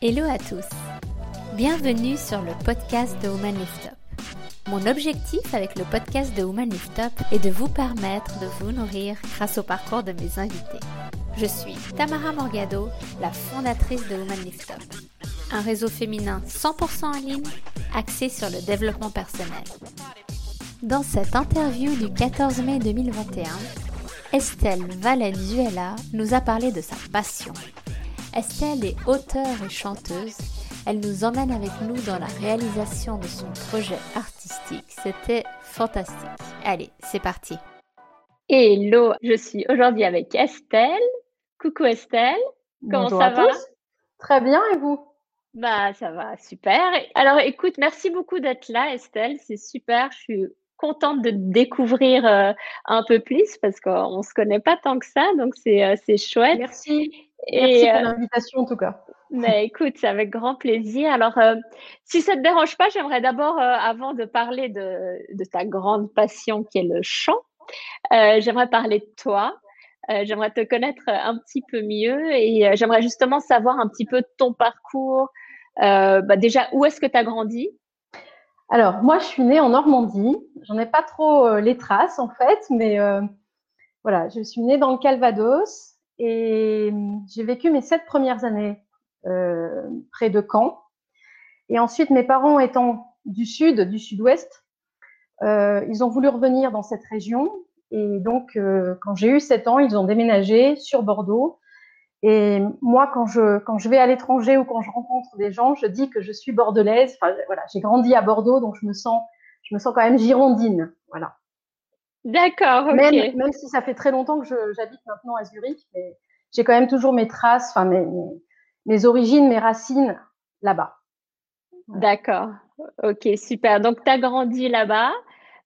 Hello à tous. Bienvenue sur le podcast de Woman Lift Up. Mon objectif avec le podcast de Woman Lift Up est de vous permettre de vous nourrir grâce au parcours de mes invités. Je suis Tamara Morgado, la fondatrice de Woman Lift Up, un réseau féminin 100% en ligne axé sur le développement personnel. Dans cette interview du 14 mai 2021, Estelle Valenzuela nous a parlé de sa passion. Estelle est auteure et chanteuse. Elle nous emmène avec nous dans la réalisation de son projet artistique. C'était fantastique. Allez, c'est parti. Hello, je suis aujourd'hui avec Estelle. Coucou Estelle. Comment ça va Très bien et vous? Bah ça va, super. Alors écoute, merci beaucoup d'être là Estelle, c'est super. Je suis contente de découvrir euh, un peu plus parce qu'on ne se connaît pas tant que ça, donc c'est euh, chouette. Merci. Merci pour euh, l'invitation en tout cas. Mais écoute, c'est avec grand plaisir. Alors, si ça te dérange pas, j'aimerais d'abord, avant de parler de, de, ta grande passion qui est le chant, j'aimerais parler de toi. j'aimerais te connaître un petit peu mieux et j'aimerais justement savoir un petit peu ton parcours. Bah déjà, où est-ce que tu as grandi? Alors, moi, je suis née en Normandie. J'en ai pas trop euh, les traces, en fait, mais euh, voilà, je suis née dans le Calvados et hum, j'ai vécu mes sept premières années euh, près de Caen. Et ensuite, mes parents étant du sud, du sud-ouest, ils ont voulu revenir dans cette région. Et donc, quand j'ai eu sept ans, ils ont déménagé sur Bordeaux et moi, quand je, quand je vais à l'étranger ou quand je rencontre des gens, je dis que je suis bordelaise. Enfin, voilà, j'ai grandi à Bordeaux, donc je me sens, je me sens quand même girondine. Voilà. D'accord. Même, même, si ça fait très longtemps que j'habite maintenant à Zurich, mais j'ai quand même toujours mes traces, enfin mes, mes, origines, mes racines là-bas. D'accord, ok, super. Donc, tu as grandi là-bas.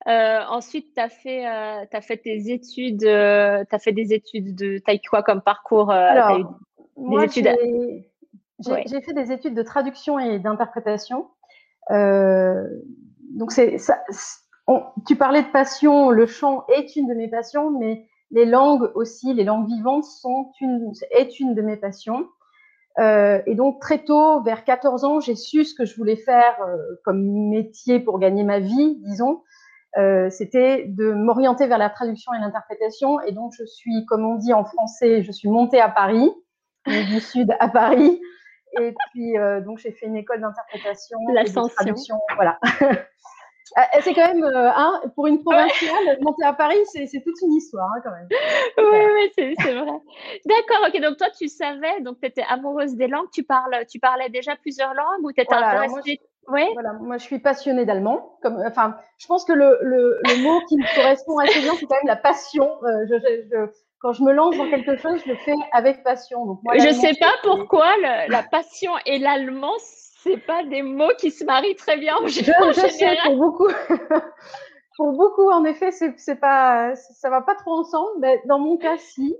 Euh, ensuite, tu as, fait, euh, as fait tes études, euh, tu as fait des études de. Eu quoi comme parcours Alors, moi, j'ai fait des études de traduction et d'interprétation. donc, c'est tu parlais de passion, le chant est une de mes passions, mais les langues aussi, les langues vivantes sont une, est une de mes passions. et donc très tôt, vers 14 ans, j'ai su ce que je voulais faire comme métier pour gagner ma vie, disons. Euh, c'était de m'orienter vers la traduction et l'interprétation. Et donc, je suis, comme on dit en français, je suis montée à Paris, du sud à Paris. Et puis, euh, donc, j'ai fait une école d'interprétation, de traduction. Voilà. Ah, c'est quand même, euh, hein, pour une provinciale, monter à Paris, c'est toute une histoire hein, quand même. Oui, oui, c'est vrai. D'accord, ok. Donc toi, tu savais, donc tu étais amoureuse des langues, tu, parles, tu parlais déjà plusieurs langues ou tu étais intéressée oui. Voilà, moi je suis passionnée d'allemand. Comme, enfin, je pense que le, le, le mot qui me correspond assez bien, c'est quand même la passion. Euh, je, je, quand je me lance dans quelque chose, je le fais avec passion. Donc, moi, je ne sais pas pourquoi la passion et l'allemand, c'est pas des mots qui se marient très bien en, je, je sais pour beaucoup. pour beaucoup, en effet, c'est pas, ça va pas trop ensemble. Mais dans mon cas, si.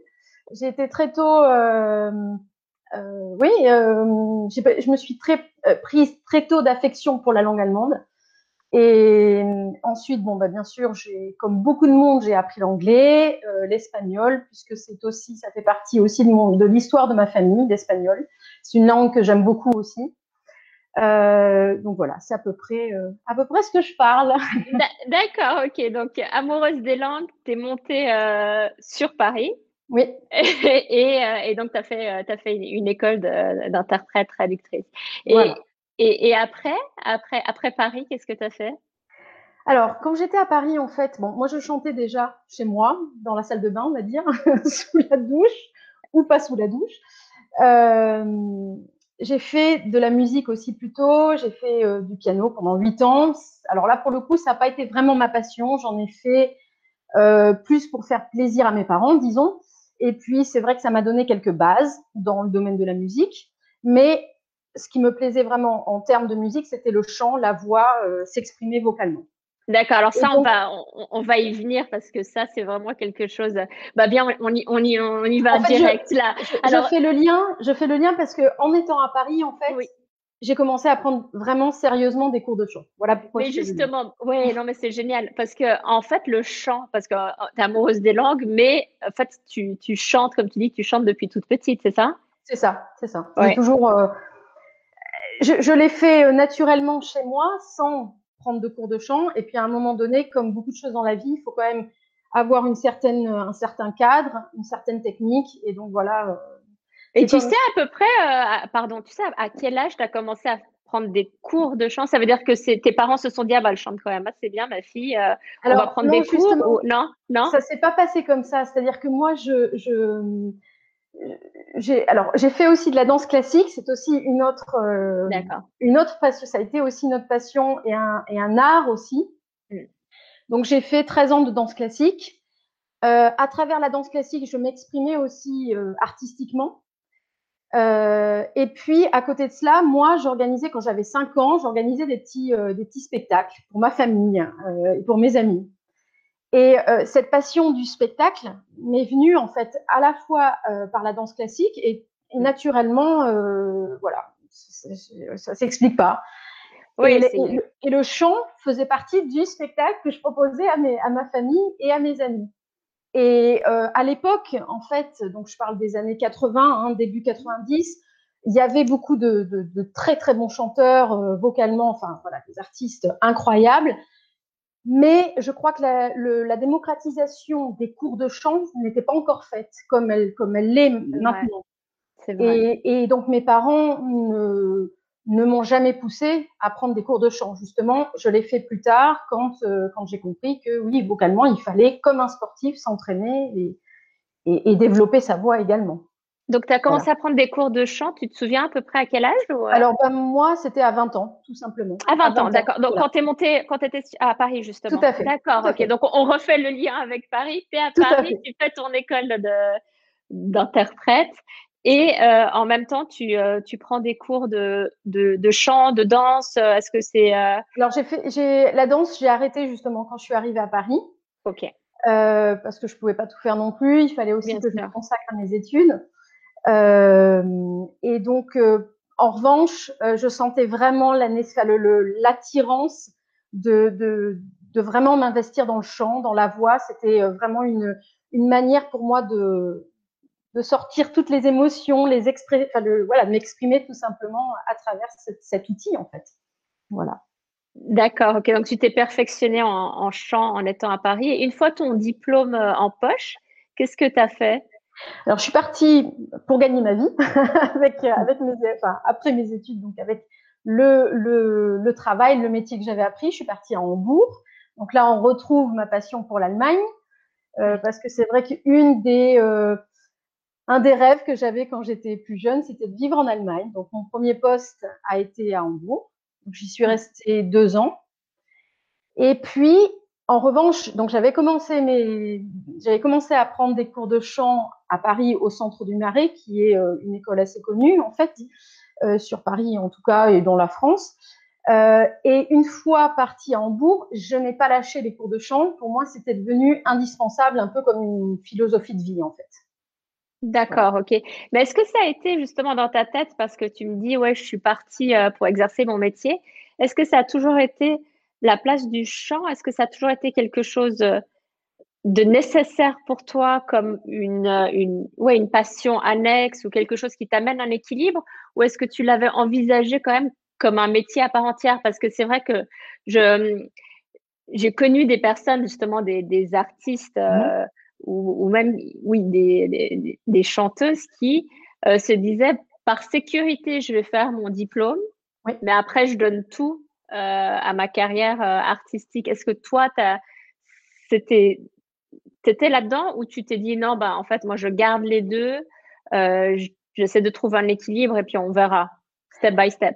J'ai été très tôt. Euh, euh, oui, euh, je me suis très euh, prise très tôt d'affection pour la langue allemande. Et ensuite, bon, bah, bien sûr, comme beaucoup de monde, j'ai appris l'anglais, l'espagnol, puisque c'est aussi, ça fait partie aussi de, de l'histoire de ma famille, l'espagnol. C'est une langue que j'aime beaucoup aussi. Donc voilà, c'est à peu près, à peu près ce que je parle. D'accord, ok. Donc amoureuse des langues, t'es montée sur Paris. Oui. et, euh, et, donc, tu as fait, euh, as fait une, école d'interprète, traductrice. Et, et, et, après, après, après Paris, qu'est-ce que tu as fait? Alors, quand j'étais à Paris, en fait, bon, moi je chantais déjà chez moi, dans la salle de bain, on va dire, sous la douche, ou pas sous la douche. Euh, j'ai fait de la musique aussi plus tôt, j'ai fait euh, du piano pendant huit ans. Alors là, pour le coup, ça n'a pas été vraiment ma passion, j'en ai fait euh, plus pour faire plaisir à mes parents, disons. Et puis, c'est vrai que ça m'a donné quelques bases dans le domaine de la musique. Mais ce qui me plaisait vraiment en termes de musique, c'était le chant, la voix, euh, s'exprimer vocalement. D'accord, alors ça, on, va, on, va y venir parce que ça, c'est vraiment quelque chose. Bah bien, on y, on y, on y va direct je, là. alors, je fais le lien, je fais le lien parce que en étant à Paris, en fait, j'ai commencé à prendre vraiment sérieusement des cours de chant. Voilà pourquoi. Mais justement, oui, non, mais c'est génial parce que en fait, le chant, parce que euh, tu es amoureuse des langues, mais en fait, tu, tu chantes, comme tu dis, tu chantes depuis toute petite, c'est ça? C'est ça, c'est ça. J'ai toujours, euh, je, je l'ai fait naturellement chez moi sans prendre de cours de chant. Et puis à un moment donné, comme beaucoup de choses dans la vie, il faut quand même avoir une certaine, un certain cadre, une certaine technique. Et donc voilà. Et tu sais à peu près, pardon, tu sais à quel âge tu as commencé à prendre des cours de chant? Ça veut dire que tes parents se sont dit, ah bah, elle chante quand même c'est bien, ma fille, euh, on va prendre des cours ou... Non, non? Ça s'est pas passé comme ça. C'est-à-dire que moi, je, je j'ai alors j'ai fait aussi de la danse classique. C'est aussi une autre, euh, une autre passion. Ça a été aussi notre passion et un, et un art aussi. Mm. Donc j'ai fait 13 ans de danse classique. Euh, à travers la danse classique, je m'exprimais aussi euh, artistiquement. Euh, et puis, à côté de cela, moi, j'organisais, quand j'avais 5 ans, j'organisais des petits, euh, des petits spectacles pour ma famille euh, et pour mes amis. Et cette passion du spectacle m'est venue, en fait, à la fois par la danse classique et, et naturellement, voilà, ça, s'explique pas. Oui, et, et, le, et, le, chant faisait partie du spectacle que je proposais à, mes, à ma famille et à mes amis. Et euh, à l'époque, en fait, donc je parle des années 80, hein, début 90, il y avait beaucoup de, de, de très très bons chanteurs euh, vocalement, enfin voilà, des artistes incroyables. Mais je crois que la, le, la démocratisation des cours de chant n'était pas encore faite comme elle comme elle l'est maintenant. Ouais, et, et, donc mes parents ne, ne m'ont jamais poussé à prendre des cours de chant. Justement, je l'ai fait plus tard quand, euh, quand j'ai compris que oui, vocalement, il fallait, comme un sportif, s'entraîner et, et, et, développer sa voix également. Donc, tu as commencé voilà. à prendre des cours de chant, tu te souviens à peu près à quel âge ou... Euh? Alors, ben, moi, c'était à 20 ans, tout simplement. À 20, à 20 ans, d'accord. Donc, voilà. quand tu es monté, quand tu étais à Paris, justement. Tout à fait. D'accord, ok. Fait. Donc, on refait le lien avec Paris. Tu es à tout Paris, tu fais ton école d'interprète et euh, en même temps, tu, euh, tu prends des cours de, de, de chant, de danse. Euh, est-ce que c'est euh... Alors j'ai fait, j'ai la danse, j'ai arrêté justement quand je suis arrivée à Paris. Ok. Euh, parce que je pouvais pas tout faire non plus. Il fallait aussi Bien que sûr. je me consacre à mes études. Euh, et donc, en revanche, je sentais vraiment l'attirance de, de, de vraiment m'investir dans le chant, dans la voix. C'était vraiment une, une manière pour moi de de sortir toutes les émotions, les exprimer, enfin le, voilà, m'exprimer tout simplement à travers cet, cet, outil en fait. Voilà. D'accord, ok. Donc tu t'es perfectionné en, en, chant en étant à Paris. Et une fois ton diplôme euh, en poche, qu'est-ce que tu as fait? Alors je suis partie pour gagner ma vie avec, euh, avec mes, enfin, après mes études, donc avec le, le, le travail, le métier que j'avais appris. Je suis partie à Hambourg. Donc là, on retrouve ma passion pour l'Allemagne. Euh, parce que c'est vrai qu'une des euh, un des rêves que j'avais quand j'étais plus jeune, c'était de vivre en Allemagne. Donc, mon premier poste a été à Hambourg. J'y suis restée deux ans. Et puis, en revanche, donc j'avais commencé mes, j'avais commencé à prendre des cours de chant à Paris au Centre du Marais, qui est euh, une école assez connue en fait euh, sur Paris en tout cas et dans la France. Euh, et une fois partie à Hambourg, je n'ai pas lâché les cours de chant. Pour moi, c'était devenu indispensable, un peu comme une philosophie de vie en fait. D'accord, ok. Mais est-ce que ça a été justement dans ta tête parce que tu me dis, ouais, je suis partie euh, pour exercer mon métier. Est-ce que ça a toujours été la place du chant? Est-ce que ça a toujours été quelque chose euh, de nécessaire pour toi comme une, euh, une, ouais, une passion annexe ou quelque chose qui t'amène un équilibre? Ou est-ce que tu l'avais envisagé quand même comme un métier à part entière? Parce que c'est vrai que je, j'ai connu des personnes, justement, des, des artistes. Mmh ou, ou même oui des, des, des chanteuses qui euh, se disaient par sécurité je vais faire mon diplôme oui. mais après je donne tout euh, à ma carrière euh, artistique. Est-ce que toi c'était t'étais là-dedans ou tu t'es dit non bah en fait moi je garde les deux j'essaie de trouver un équilibre et puis on verra step by step?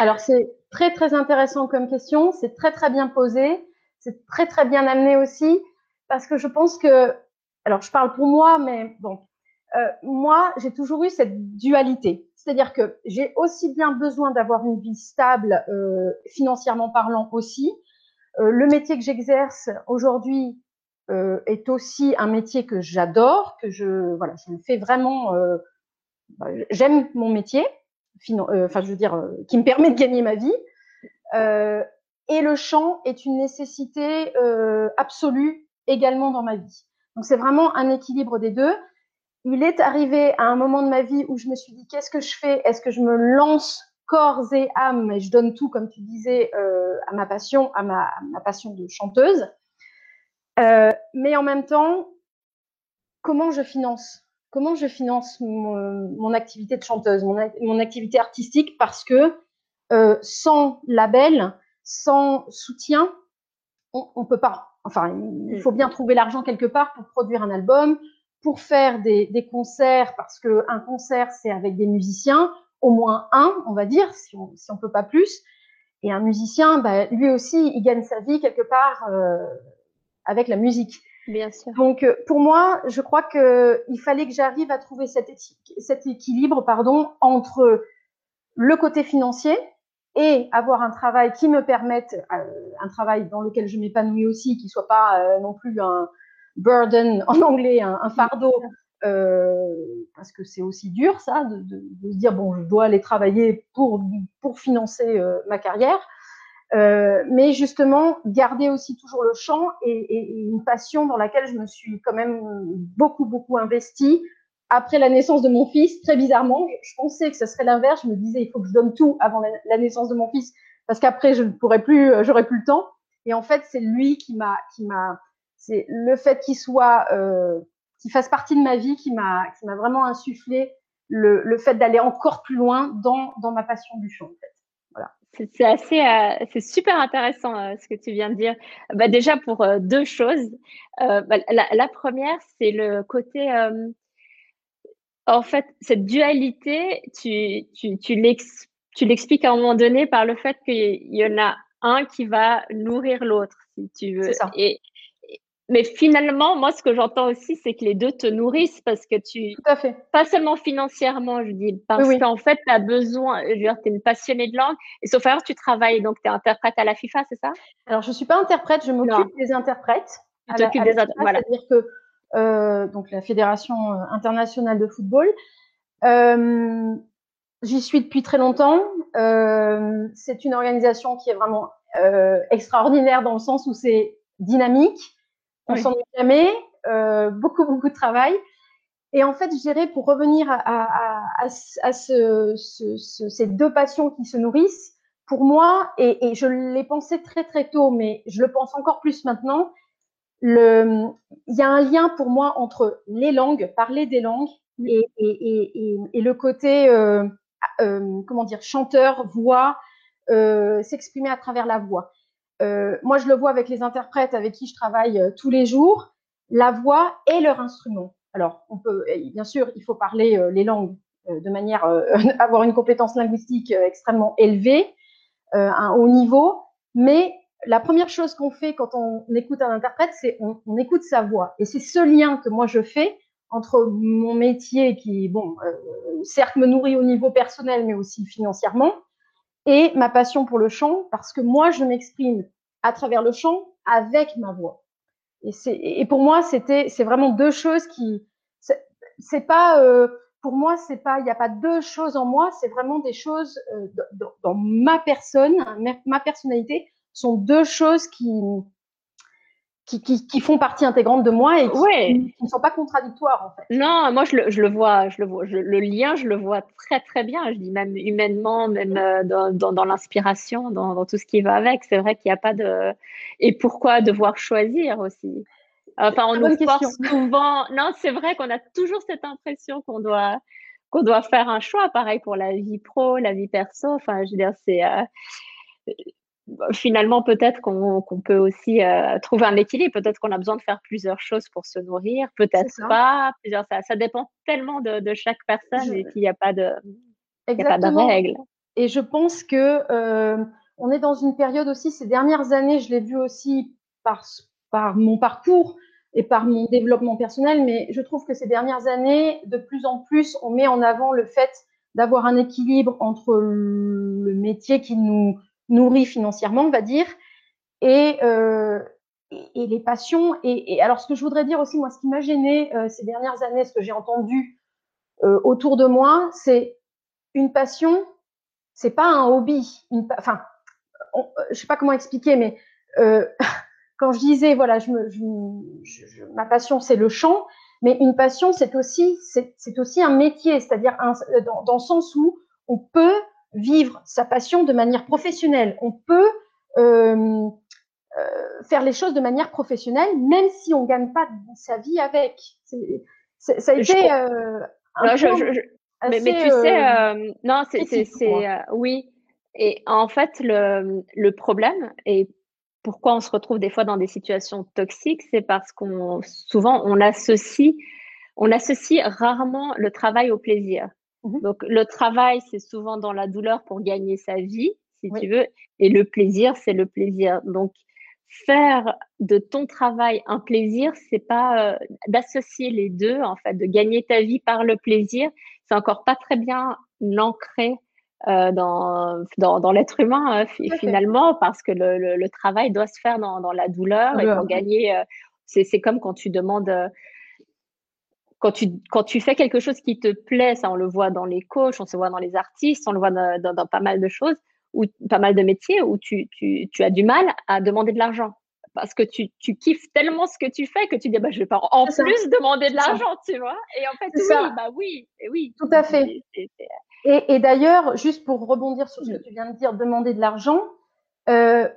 Alors c'est très très intéressant comme question. C'est très très bien posé. C'est très très bien amené aussi. Parce que je pense que alors je parle pour moi, mais bon, euh, moi, j'ai toujours eu cette dualité. C'est-à-dire que j'ai aussi bien besoin d'avoir une vie stable, euh, financièrement parlant aussi. Euh, le métier que j'exerce aujourd'hui est aussi un métier que j'adore, que je voilà, je le fais vraiment. Bah, j'aime mon métier, enfin je veux dire, qui me permet de gagner ma vie. et le chant est une nécessité absolue également dans ma vie. C'est vraiment un équilibre des deux. Il est arrivé à un moment de ma vie où je me suis dit qu'est-ce que je fais? Est-ce que je me lance corps et âme et je donne tout, comme tu disais, à ma passion, à ma, passion de chanteuse. mais en même temps, comment je finance? Comment je finance mon, activité de chanteuse, mon, activité artistique? Parce que sans label, sans soutien, on, on peut pas. Enfin, il faut bien trouver l'argent quelque part pour produire un album, pour faire des, des concerts, parce que un concert c'est avec des musiciens, au moins un, on va dire, si on si on peut pas plus. Et un musicien, bah, lui aussi, il gagne sa vie quelque part euh, avec la musique. Bien sûr. Donc euh, pour moi, je crois que il fallait que j'arrive à trouver cet, cet équilibre, pardon, entre le côté financier, et avoir un travail qui me permette, euh, un travail dans lequel je m'épanouis aussi, qui soit pas euh, non plus un burden en anglais, un, fardeau, euh, parce que c'est aussi dur ça, de, se dire bon, je dois aller travailler pour pour financer ma carrière, mais justement garder aussi toujours le chant et, et, une passion dans laquelle je me suis quand même beaucoup beaucoup investie après la naissance de mon fils, très bizarrement, je, pensais que ce serait l'inverse. Je me disais, il faut que je donne tout avant la, naissance de mon fils, parce qu'après, je ne pourrais plus, euh, j'aurais plus le temps. Et en fait, c'est lui qui m'a, qui m'a, c'est le fait qu'il soit, euh, qu'il fasse partie de ma vie, qui m'a, qui m'a vraiment insufflé le, le fait d'aller encore plus loin dans, dans ma passion du chant. En fait. Voilà. C'est assez, euh, c'est super intéressant euh, ce que tu viens de dire. Bah, déjà pour euh, deux choses. Bah, la, la, première, c'est le côté en fait, cette dualité, tu, tu, tu l'expliques à un moment donné par le fait qu'il y en a un qui va nourrir l'autre, si tu veux. Ça. Et, mais finalement, moi, ce que j'entends aussi, c'est que les deux te nourrissent parce que tu. Tout à fait. Pas seulement financièrement, je dis, parce oui, qu'en fait, tu as besoin. Je veux dire, tu es une passionnée de langue. Et sauf alors, tu travailles, donc tu es interprète à la FIFA, c'est ça? Alors, je suis pas interprète, je m'occupe des interprètes. Tu t'occupes des interprètes. Voilà. C'est-à-dire que donc la Fédération euh, internationale de football. Euh, J'y suis depuis très longtemps. Euh, c'est une organisation qui est vraiment euh, extraordinaire dans le sens où c'est dynamique. On oui. s'ennuie jamais. Euh, beaucoup, beaucoup de travail. Et en fait, je dirais, pour revenir à, à, à, à ce, ce, ce, ces deux passions qui se nourrissent, pour moi, et, et je l'ai pensé très très tôt, mais je le pense encore plus maintenant, le, il y a un lien pour moi entre les langues, parler des langues, et, et, et, et le côté, euh, euh, comment dire, chanteur, voix, euh, s'exprimer à travers la voix. Euh, moi, je le vois avec les interprètes avec qui je travaille euh, tous les jours, la voix est leur instrument. Alors, on peut, bien sûr, il faut parler euh, les langues de manière avoir une compétence linguistique extrêmement élevée, un haut niveau, mais la première chose qu'on fait quand on écoute un interprète, c'est on, écoute sa voix. Et c'est ce lien que moi je fais entre mon métier qui, bon, euh, certes me nourrit au niveau personnel, mais aussi financièrement, et ma passion pour le chant, parce que moi je m'exprime à travers le chant avec ma voix. Et, pour moi, c'était, c'est vraiment deux choses qui, c'est, pas, euh, pour moi, c'est pas, il n'y a pas deux choses en moi, c'est vraiment des choses euh, dans ma personne, ma personnalité sont deux choses qui, qui, qui, qui, font partie intégrante de moi et qui, ouais. qui, ne sont pas contradictoires en fait. Non, moi je le, je le vois, je le vois, je, le lien je le vois très très bien. Je dis même humainement, même euh, dans, dans, dans l'inspiration, dans, dans, tout ce qui va avec. C'est vrai qu'il n'y a pas de et pourquoi devoir choisir aussi? Enfin, on nous force souvent. Non, c'est vrai qu'on a toujours cette impression qu'on doit qu'on doit faire un choix. Pareil pour la vie pro, la vie perso. Enfin, je veux dire, c'est euh, finalement, peut-être qu'on qu peut aussi euh, trouver un équilibre. Peut-être qu'on a besoin de faire plusieurs choses pour se nourrir, peut-être pas. Plusieurs, ça, ça dépend tellement de, de chaque personne je... et qu'il n'y a pas de, il y a pas de règles. Et je pense que euh, on est dans une période aussi. Ces dernières années, je l'ai vu aussi par par mon parcours et par mon développement personnel, mais je trouve que ces dernières années, de plus en plus, on met en avant le fait d'avoir un équilibre entre le métier qui nous nourri financièrement, on va dire, et, euh, et, les passions. Et, et, alors, ce que je voudrais dire aussi, moi, ce qui m'a gêné euh, ces dernières années, ce que j'ai entendu euh, autour de moi, c'est une passion, c'est pas un hobby. Une, enfin, on, je sais pas comment expliquer, mais euh, quand je disais, voilà, je me, je, je, ma passion, c'est le chant, mais une passion, c'est aussi, c'est aussi un métier, c'est-à-dire dans, dans le sens où on peut vivre sa passion de manière professionnelle. On peut euh, euh, faire les choses de manière professionnelle, même si on gagne pas sa vie avec. ça a été euh, un mais, mais, tu sais, non, c'est oui. Et en fait, le, le problème, et pourquoi on se retrouve des fois dans des situations toxiques, c'est parce qu'on souvent on associe, on associe rarement le travail au plaisir. Mmh Donc le travail, c'est souvent dans la douleur pour gagner sa vie, si tu veux, et le plaisir, c'est le plaisir. Donc faire de ton travail un plaisir, c'est pas euh, d'associer les deux, en fait, de gagner ta vie par le plaisir. C'est encore pas très bien ancré euh, dans, dans, dans l'être humain euh, finalement, parce que le, le, le, travail doit se faire dans, dans la douleur et pour gagner, euh, c'est comme quand tu demandes quand tu, quand tu fais quelque chose qui te plaît, ça on le voit dans les coachs, on se voit dans les artistes, on le voit dans, dans, pas mal de choses, ou pas mal de métiers où tu, tu, tu as du mal à demander de l'argent. Parce que tu, tu kiffes tellement ce que tu fais que tu dis, bah, je vais pas en plus demander de l'argent, tu vois. Et en fait, oui, bah oui, oui. Tout à fait. Et, et d'ailleurs, juste pour rebondir sur ce que tu viens de dire, demander de l'argent, euh,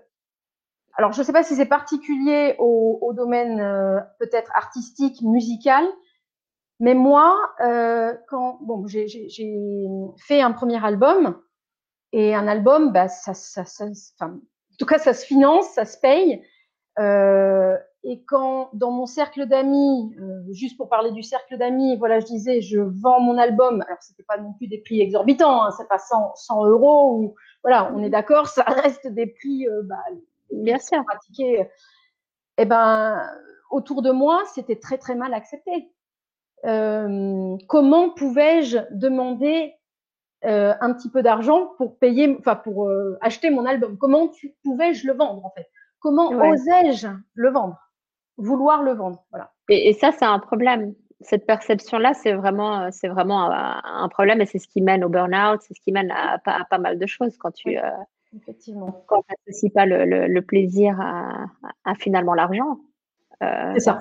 alors je ne sais pas si c'est particulier au, au domaine euh, peut-être artistique, musical, mais moi, euh, quand bon, j'ai fait un premier album et un album, bah, ça, ça, ça enfin, en tout cas, ça se finance, ça se paye. Euh, et quand dans mon cercle d'amis, euh, juste pour parler du cercle d'amis, voilà, je disais, je vends mon album. Alors c'était pas non plus des prix exorbitants, hein, c'est pas 100, 100 euros ou voilà, on est d'accord, ça reste des prix, bah, bien sûr, pratiqués. Et eh ben autour de moi, c'était très très mal accepté. Euh, comment pouvais-je demander euh, un petit peu d'argent pour payer, enfin pour euh, acheter mon album? Comment pouvais-je le vendre en fait? Comment osais-je le vendre? Vouloir le vendre, voilà. Et, et ça, c'est un problème. Cette perception-là, c'est vraiment, c'est vraiment un, problème et c'est ce qui mène au burn-out, c'est ce qui mène à, pas mal de choses quand tu, Effectivement. quand pas le, le, le, plaisir à, à finalement l'argent. Euh, c'est ça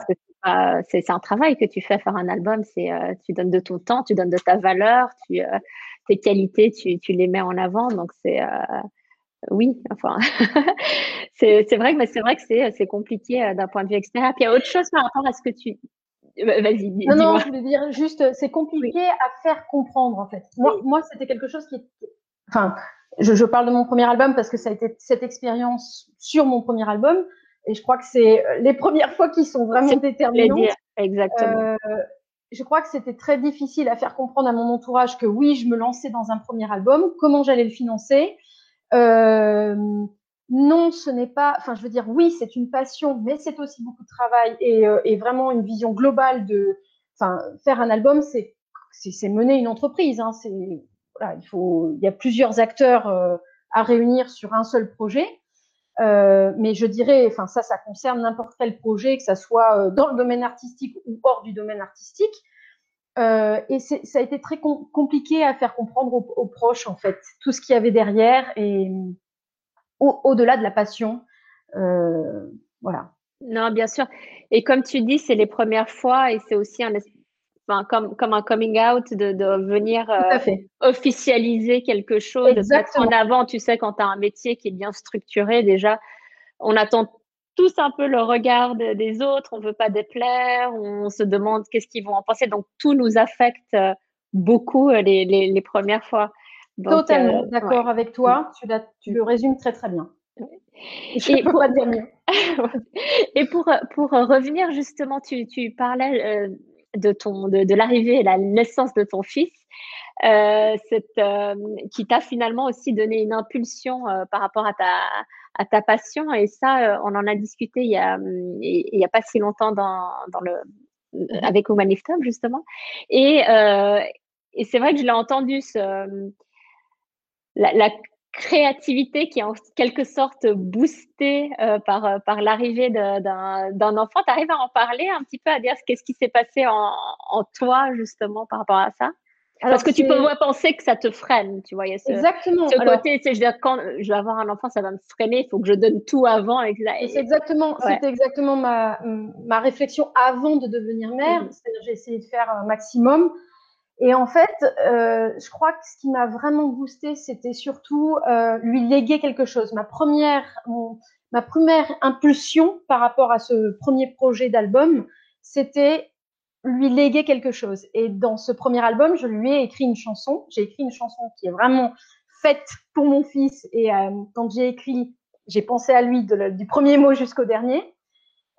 c'est un travail que tu fais faire un album. C'est euh, tu donnes de ton temps, tu donnes de ta valeur, tu, euh, tes qualités, tu, tu, les mets en avant. Donc c'est euh, oui, enfin c'est vrai que c'est vrai que c'est compliqué d'un point de vue extérieur. Puis il y a autre chose par rapport à ce que tu Vas-y. Non, non, je voulais dire juste, c'est compliqué à faire comprendre en fait. Moi, moi c'était quelque chose qui, enfin, je, je, parle de mon premier album parce que ça a été cette expérience sur mon premier album. Et je crois que c'est euh, les premières fois qui sont vraiment déterminantes. Exactement. Euh, je crois que c'était très difficile à faire comprendre à mon entourage que oui, je me lançais dans un premier album, comment j'allais le financer? Euh, non, ce n'est pas, enfin, je veux dire, oui, c'est une passion, mais c'est aussi beaucoup de travail et, euh, et, vraiment une vision globale de, enfin, faire un album, c'est, c'est mener une entreprise. Hein, c'est, voilà, il faut, il y a plusieurs acteurs euh, à réunir sur un seul projet. Euh, mais je dirais, enfin ça, ça concerne n'importe quel projet, que ça soit euh, dans le domaine artistique ou hors du domaine artistique. Euh, et ça a été très com compliqué à faire comprendre aux, proches, en fait, tout ce qu'il y avait derrière et au-delà au de la passion. Voilà. Non, bien sûr. Et comme tu dis, c'est les premières fois et c'est aussi un, comme, comme un coming out, de, de venir euh, officialiser quelque chose, de mettre en avant. Tu sais, quand tu as un métier qui est bien structuré, déjà, on attend tous un peu le regard des autres, on veut pas déplaire, on se demande qu'est-ce qu'ils vont en penser. Donc, tout nous affecte euh, beaucoup euh, les, les, les premières fois. Donc, Totalement d'accord avec toi, tu, tu le résumes très très bien. Je et pour, dire mieux. et pour, pour revenir justement, tu, tu parlais de ton de, de l'arrivée et la naissance de ton fils, euh, cette, euh, qui t'a finalement aussi donné une impulsion euh, par rapport à ta à ta passion et ça euh, on en a discuté il y a il y a pas si longtemps dans dans le mm-hmm. avec Woman justement et euh, et c'est vrai que je l'ai entendu ce la, la créativité qui est en quelque sorte boostée euh, par, euh, par l'arrivée d'un enfant. Tu arrives à en parler un petit peu, à dire qu'est-ce qui s'est passé en, en, toi justement par rapport à ça? Alors, Parce que tu peux penser que ça te freine, tu vois. Y a ce, exactement. Ce côté, tu sais, je veux dire, quand je vais avoir un enfant, ça va me freiner, il faut que je donne tout avant. Et, et c'est exactement, ouais. c'était exactement ma, ma réflexion avant de devenir mère. Mmh. C'est-à-dire, j'ai essayé de faire un maximum. Et en fait, euh, je crois que ce qui m'a vraiment boosté, c'était surtout euh, lui léguer quelque chose. Ma première, ma première impulsion par rapport à ce premier projet d'album, c'était lui léguer quelque chose. Et dans ce premier album, je lui ai écrit une chanson. J'ai écrit une chanson qui est vraiment faite pour mon fils. Et euh, quand j'ai écrit, j'ai pensé à lui du premier mot jusqu'au dernier.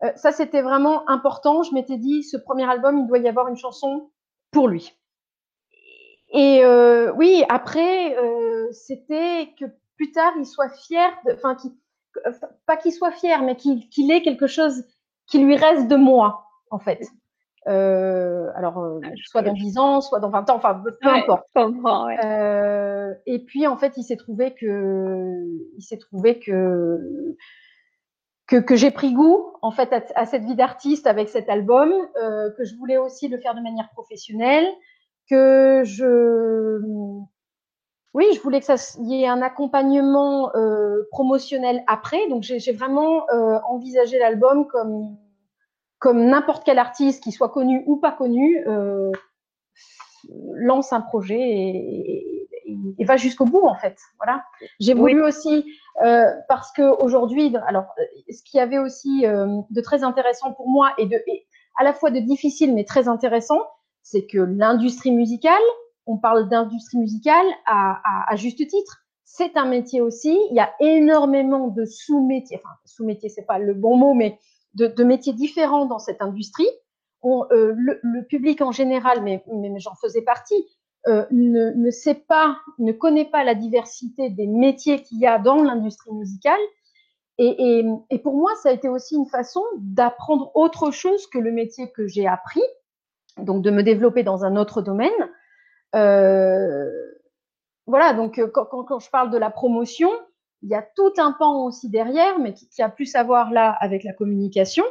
Euh, ça, c'était vraiment important. Je m'étais dit, ce premier album, il doit y avoir une chanson pour lui. Et euh, oui, après, euh, c'était que plus tard, il soit fier, enfin, pas qu'il soit fier, mais qu'il ait quelque chose qui lui reste de moi, en fait. Euh, alors, euh, ah, soit dans 10 ans, soit dans 20 ans, enfin, peu importe. Ouais. Euh, et puis, en fait, il s'est trouvé que, il s'est trouvé que, que, que j'ai pris goût, en fait, à, à cette vie d'artiste avec cet album, euh, que je voulais aussi le faire de manière professionnelle, que je, oui, je voulais que ça y ait un accompagnement euh, promotionnel après. Donc, j'ai vraiment euh, envisagé l'album comme comme n'importe quel artiste, qui soit connu ou pas connu, euh, lance un projet et, et, va jusqu'au bout en fait. Voilà. J'ai voulu aussi parce que aujourd'hui, alors ce qui avait aussi de très intéressant pour moi et de et à la fois de difficile mais très intéressant, c'est que l'industrie musicale, on parle d'industrie musicale à, juste titre. C'est un métier aussi. Il y a énormément de sous-métiers. Enfin, sous-métiers, c'est pas le bon mot, mais de, métiers différents dans cette industrie. Euh, le, public en général, mais, j'en faisais partie, euh, ne, sait pas, ne connaît pas la diversité des métiers qu'il y a dans l'industrie musicale. Et, et, pour moi, ça a été aussi une façon d'apprendre autre chose que le métier que j'ai appris, donc de me développer dans un autre domaine. Euh, voilà, donc euh, quand, quand, quand, je parle de la promotion, il y a tout un pan aussi derrière, mais qui, qui a plus à voir là avec la communication.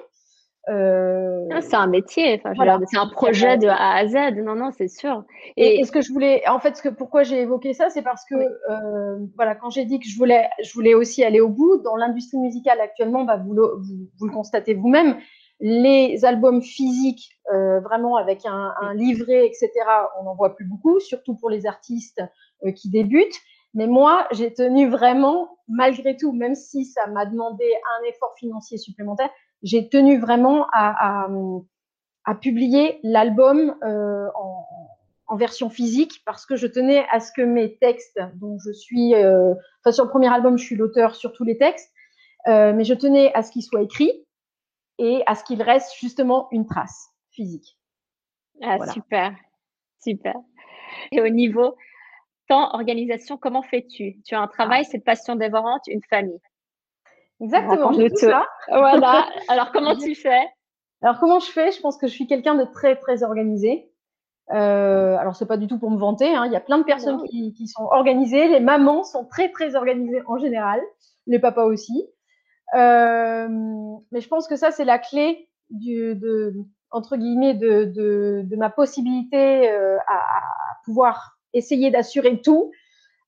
Euh, ah, c'est un métier, enfin, voilà. c'est un projet de A à Z. Non, non, c'est sûr. Et, et, ce que je voulais, en fait, ce que, pourquoi j'ai évoqué ça, c'est parce que, oui. euh, voilà, quand j'ai dit que je voulais, je voulais aussi aller au bout, dans l'industrie musicale actuellement, bah, vous, le, vous, vous le constatez vous-même, les albums physiques, euh, vraiment avec un, un, livret, etc., on n'en voit plus beaucoup, surtout pour les artistes euh, qui débutent. Mais moi, j'ai tenu vraiment, malgré tout, même si ça m'a demandé un effort financier supplémentaire, j'ai tenu vraiment à, à, à publier l'album euh, en, en, version physique parce que je tenais à ce que mes textes, dont je suis, euh, enfin sur le premier album, je suis l'auteur sur tous les textes, euh, mais je tenais à ce qu'ils soient écrits et à ce qu'il reste justement une trace physique. Ah, voilà. super, super. Et au niveau organisation, comment fais-tu? Tu as un travail, ah. cette passion dévorante, une famille. Exactement. Tout ça. Voilà. Alors, comment tu fais? Alors, comment je fais? Je pense que je suis quelqu'un de très, très organisé. Euh, alors, c'est pas du tout pour me vanter. Hein. Il y a plein de personnes qui, sont organisées. Les mamans sont très, très organisées en général. Les papas aussi. Mais je pense que ça, c'est la clé du, de, entre guillemets, de, de, de ma possibilité euh, à, pouvoir essayer d'assurer tout.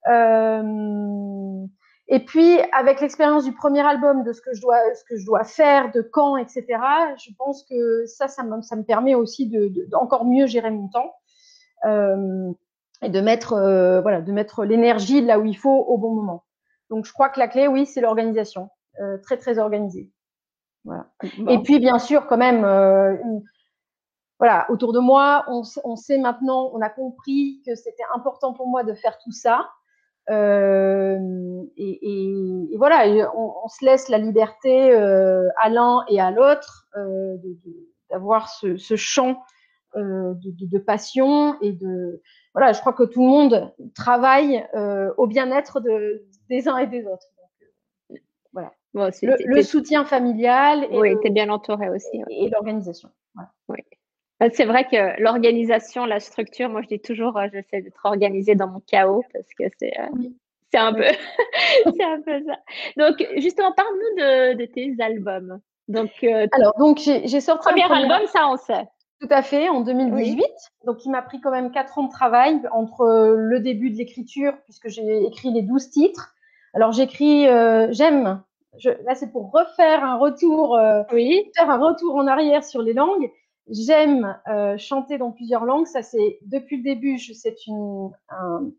Euh, et puis, avec l'expérience du premier album, de ce que je dois, ce que je dois faire, de quand, etc., je pense que ça, ça me, ça me permet aussi de, de, encore mieux gérer mon temps euh, et de mettre, euh, voilà, de mettre l'énergie là où il faut au bon moment. Donc, je crois que la clé, oui, c'est l'organisation, très très organisée. Voilà. Bon. Et puis, bien sûr, quand même, euh, une, voilà, autour de moi, on, on, sait maintenant, on a compris que c'était important pour moi de faire tout ça. Euh, et, et, et, voilà, on, on, se laisse la liberté euh, à l'un et à l'autre euh, d'avoir ce, ce, champ euh, de, de, de, passion et de voilà. Je crois que tout le monde travaille euh, au bien-être de, des uns et des autres. Bon, le, le soutien familial. Et oui, tu es bien entouré aussi. Et, et l'organisation. Oui. C'est vrai que l'organisation, la structure, moi je dis toujours, euh, j'essaie d'être organisée dans mon chaos parce que c'est euh, oui. un un peu ça. Donc justement, parle-nous de, de, tes albums. Donc euh, alors donc j'ai sorti premier, premier album, ça on sait. Tout à fait, en 2018. Oui. Donc, il m'a pris quand même quatre ans de travail entre le début de l'écriture, puisque j'ai écrit les douze titres. Alors, j'écris, euh, j'aime, je, là, c'est pour refaire un retour, euh, oui. faire un retour en arrière sur les langues J'aime chanter dans plusieurs langues. Ça, c'est depuis le début. C'est une, un,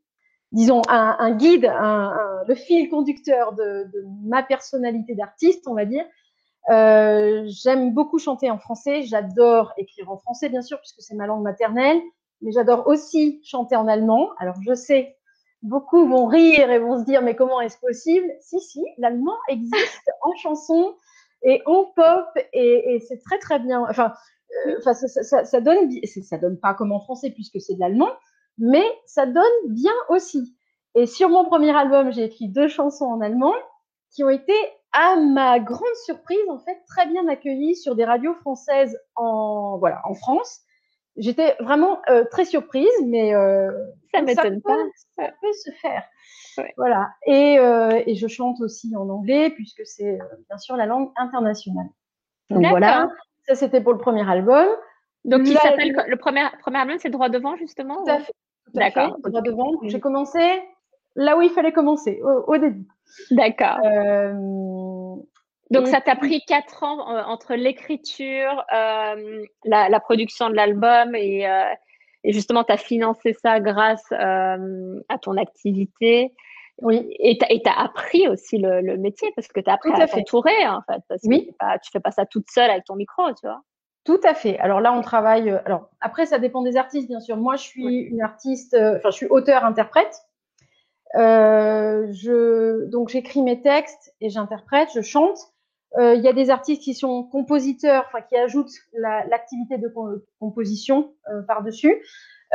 disons, un, guide, le fil conducteur de, ma personnalité d'artiste, on va dire. Euh, j'aime beaucoup chanter en français. J'adore écrire en français, bien sûr, puisque c'est ma langue maternelle. Mais j'adore aussi chanter en allemand. Alors, je sais, beaucoup vont rire et vont se dire, mais comment est-ce possible? Si, si, l'allemand existe en chanson et en pop, et, c'est très, très bien. Enfin, euh, ça, ça, ça, donne, ça donne pas comme en français puisque c'est de l'allemand, mais ça donne bien aussi. Et sur mon premier album, j'ai écrit deux chansons en allemand qui ont été, à ma grande surprise, en fait, très bien accueillies sur des radios françaises en, voilà, en France. J'étais vraiment euh, très surprise, mais euh, ça m'étonne pas. Ça peut se faire. Voilà. Et, euh, et, je chante aussi en anglais puisque c'est euh, bien sûr la langue internationale. Donc voilà. Ça c'était pour le premier album. Donc il s'appelle le premier premier album, c'est Droit devant justement. Tout à fait. D'accord. Droit devant. J'ai commencé là où il fallait commencer, au, début. D'accord. Euh, Donc, ça t'a pris quatre ans euh, entre l'écriture, euh, la, production de l'album et, justement, tu as financé ça grâce à ton activité. Oui. Et tu as, appris aussi le, métier parce que tu as appris à, t'entourer, en fait. Parce oui. Que tu fais pas ça toute seule avec ton micro, tu vois. Tout à fait. Alors là, on travaille. Alors après, ça dépend des artistes, bien sûr. Moi, je suis une artiste. Enfin, je suis auteur-interprète. Euh, je, donc j'écris mes textes et j'interprète, je chante. Euh, il y a des artistes qui sont compositeurs, enfin qui ajoutent l'activité de composition euh, par-dessus.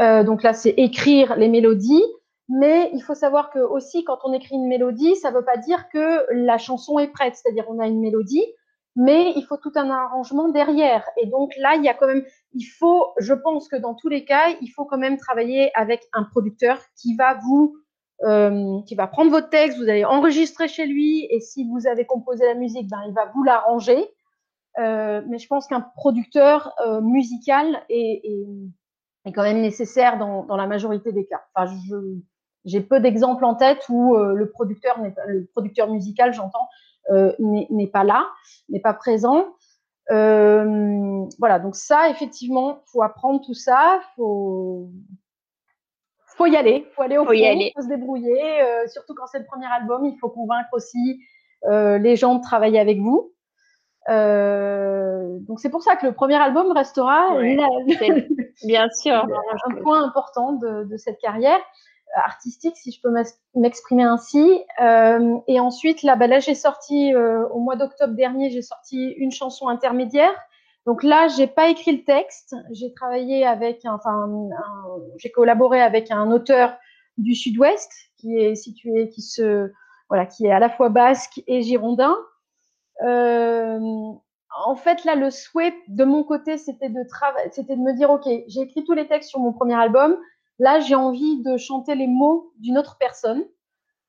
Euh, donc là, c'est écrire les mélodies. Mais il faut savoir que aussi, quand on écrit une mélodie, ça ne veut pas dire que la chanson est prête. C'est-à-dire, on a une mélodie, mais il faut tout un arrangement derrière. Et donc là, il y a quand même, il faut, je pense que dans tous les cas, il faut quand même travailler avec un producteur qui va vous euh, qui va prendre votre texte, vous allez enregistrer chez lui, et si vous avez composé la musique, ben, il va vous l'arranger. Euh, mais je pense qu'un producteur euh, musical est, quand même nécessaire dans, la majorité des cas. Enfin, j'ai peu d'exemples en tête où le producteur, le producteur musical, j'entends, n'est pas là, n'est pas présent. voilà, donc ça, effectivement, faut apprendre tout ça, faut faut y aller, faut aller au faut fond, faut se débrouiller. Euh, surtout quand c'est le premier album, il faut convaincre aussi euh, les gens de travailler avec vous. Euh, donc c'est pour ça que le premier album restera bien sûr un point important de, de, cette carrière artistique, si je peux m'exprimer ainsi. Et ensuite, là, bah, là j'ai sorti au mois d'octobre dernier, j'ai sorti une chanson intermédiaire donc là, j'ai pas écrit le texte. J'ai travaillé avec, j'ai collaboré avec un auteur du Sud-Ouest qui est situé, qui se, voilà, qui est à la fois basque et girondin. Euh, en fait, là, le souhait de mon côté, c'était de c'était de me dire, ok, j'ai écrit tous les textes sur mon premier album. Là, j'ai envie de chanter les mots d'une autre personne.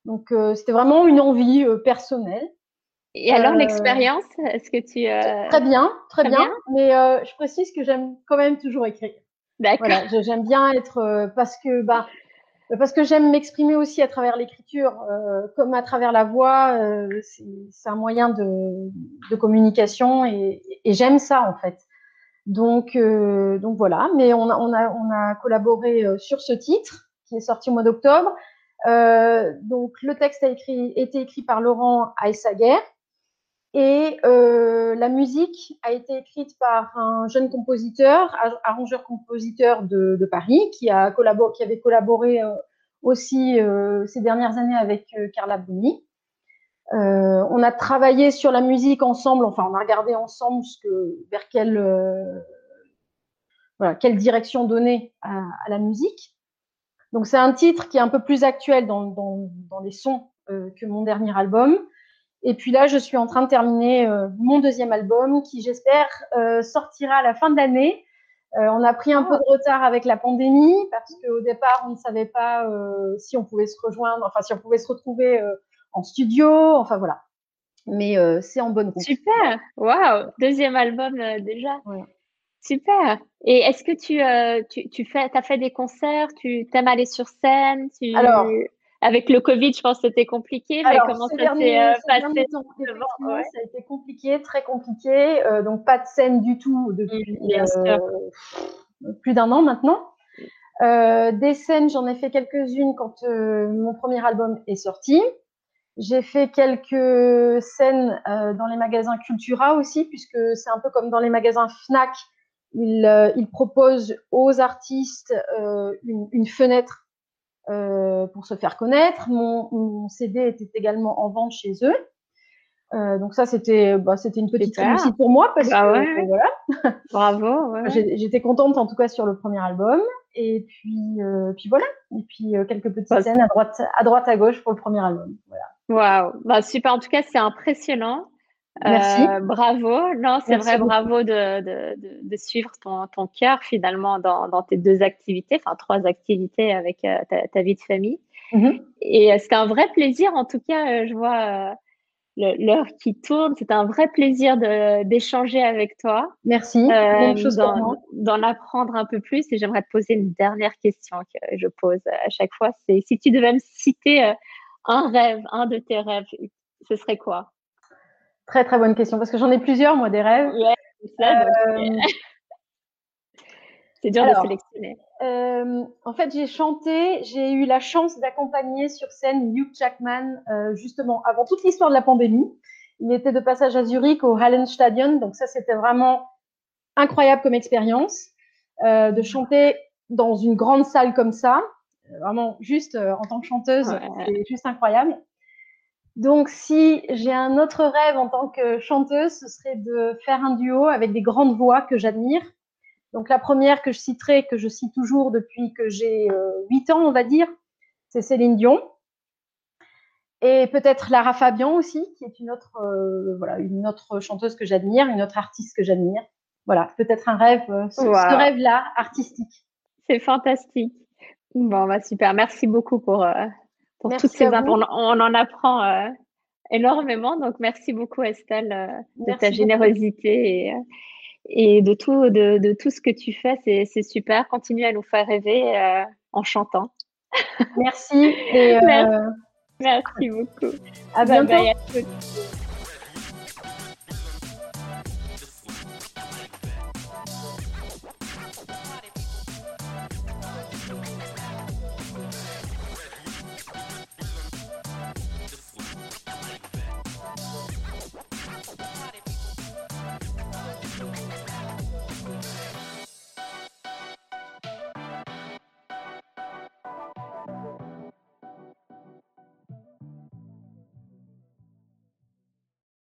Donc, euh, c'était vraiment une envie euh, personnelle. Et alors, euh, l'expérience, est-ce que tu. Euh, très bien, très, bien, Mais euh, je précise que j'aime quand même toujours écrire. D'accord. Voilà, j'aime bien être. parce que. Bah, parce que j'aime m'exprimer aussi à travers l'écriture, comme à travers la voix. c'est un moyen de, de communication et, et j'aime ça en fait. Donc, donc voilà. Mais on a, on a, on a collaboré sur ce titre qui est sorti au mois d'octobre. donc le texte a écrit, été écrit par Laurent Aessaguer, et euh, la musique a été écrite par un jeune compositeur, arrangeur-compositeur de, Paris, qui, avait collaboré euh, aussi euh, ces dernières années avec Carla Bruni. On a travaillé sur la musique ensemble, enfin on a regardé ensemble vers quelle, direction donner à, la musique. Donc c'est un titre qui est un peu plus actuel dans les sons que mon dernier album. Et puis là, je suis en train de terminer euh, mon deuxième album qui, j'espère, euh, sortira à la fin de l'année. Euh, on a pris un peu de retard avec la pandémie parce qu'au départ, on ne savait pas si on pouvait se rejoindre, enfin si on pouvait se retrouver en studio, enfin voilà. Mais c'est en bonne route. Super, waouh, deuxième album déjà. Super. Et est-ce que tu, tu, tu fais, as fait des concerts Tu aimes aller sur scène Alors, avec le Covid, je pense que c'était compliqué. mais comment ça s'est euh, passé Ça a été compliqué, très compliqué. Euh, donc, pas de scène du tout depuis euh, plus d'un an maintenant. des scènes, j'en ai fait quelques-unes quand mon premier album est sorti. J'ai fait quelques scènes dans les magasins Cultura aussi, puisque c'est un peu comme dans les magasins Fnac. Ils, ils proposent aux artistes une, une fenêtre euh, pour se faire connaître. Mon, CD était également en vente chez eux. Euh, donc ça, c'était bah, c'était une petite réussite pour moi parce bah que voilà. Bravo. J'étais contente en tout cas sur le premier album. Et puis euh, puis voilà. Et puis quelques petites bah, scènes à droite à droite à gauche pour le premier album. Voilà. Waouh. Bah, super. En tout cas, c'est impressionnant. Merci. Euh, bravo. Non, c'est vrai, bravo de, de, de, suivre ton, ton cœur finalement dans, dans, tes deux activités, enfin trois activités avec euh, ta, ta, vie de famille. Mm-hmm. Et euh, c'était un vrai plaisir. En tout cas, je vois l'heure qui tourne. C'est un vrai plaisir d'échanger avec toi. Merci. D'en apprendre un peu plus. Et j'aimerais te poser une dernière question que je pose à chaque fois. C'est si tu devais me citer un rêve, un de tes rêves, ce serait quoi? Très très bonne question parce que j'en ai plusieurs moi des rêves. Euh, c'est dur de sélectionner. Euh, en fait, j'ai chanté, j'ai eu la chance d'accompagner sur scène Hugh Jackman euh, justement avant toute l'histoire de la pandémie. Il était de passage à Zurich au Hallenstadion, donc ça c'était vraiment incroyable comme expérience de chanter dans une grande salle comme ça. Vraiment juste en tant que chanteuse, c'est juste incroyable. Donc, si j'ai un autre rêve en tant que chanteuse, ce serait de faire un duo avec des grandes voix que j'admire. Donc, la première que je citerai, que je cite toujours depuis que j'ai 8 euh, ans, on va dire, c'est Céline Dion. Et peut-être Lara Fabian aussi, qui est une autre, euh, voilà, une autre chanteuse que j'admire, une autre artiste que j'admire. Voilà, peut-être un rêve, euh, ce, rêve-là, artistique. C'est fantastique. Bon, bah super. Merci beaucoup pour, pour toutes ces infos. On, en apprend euh, énormément. Donc, merci beaucoup, Estelle, euh, de ta générosité et, euh, et, de, tout, de, de, tout ce que tu fais. C'est super. Continue à nous faire rêver en chantant. Merci. Et, merci. merci. beaucoup. À bientôt.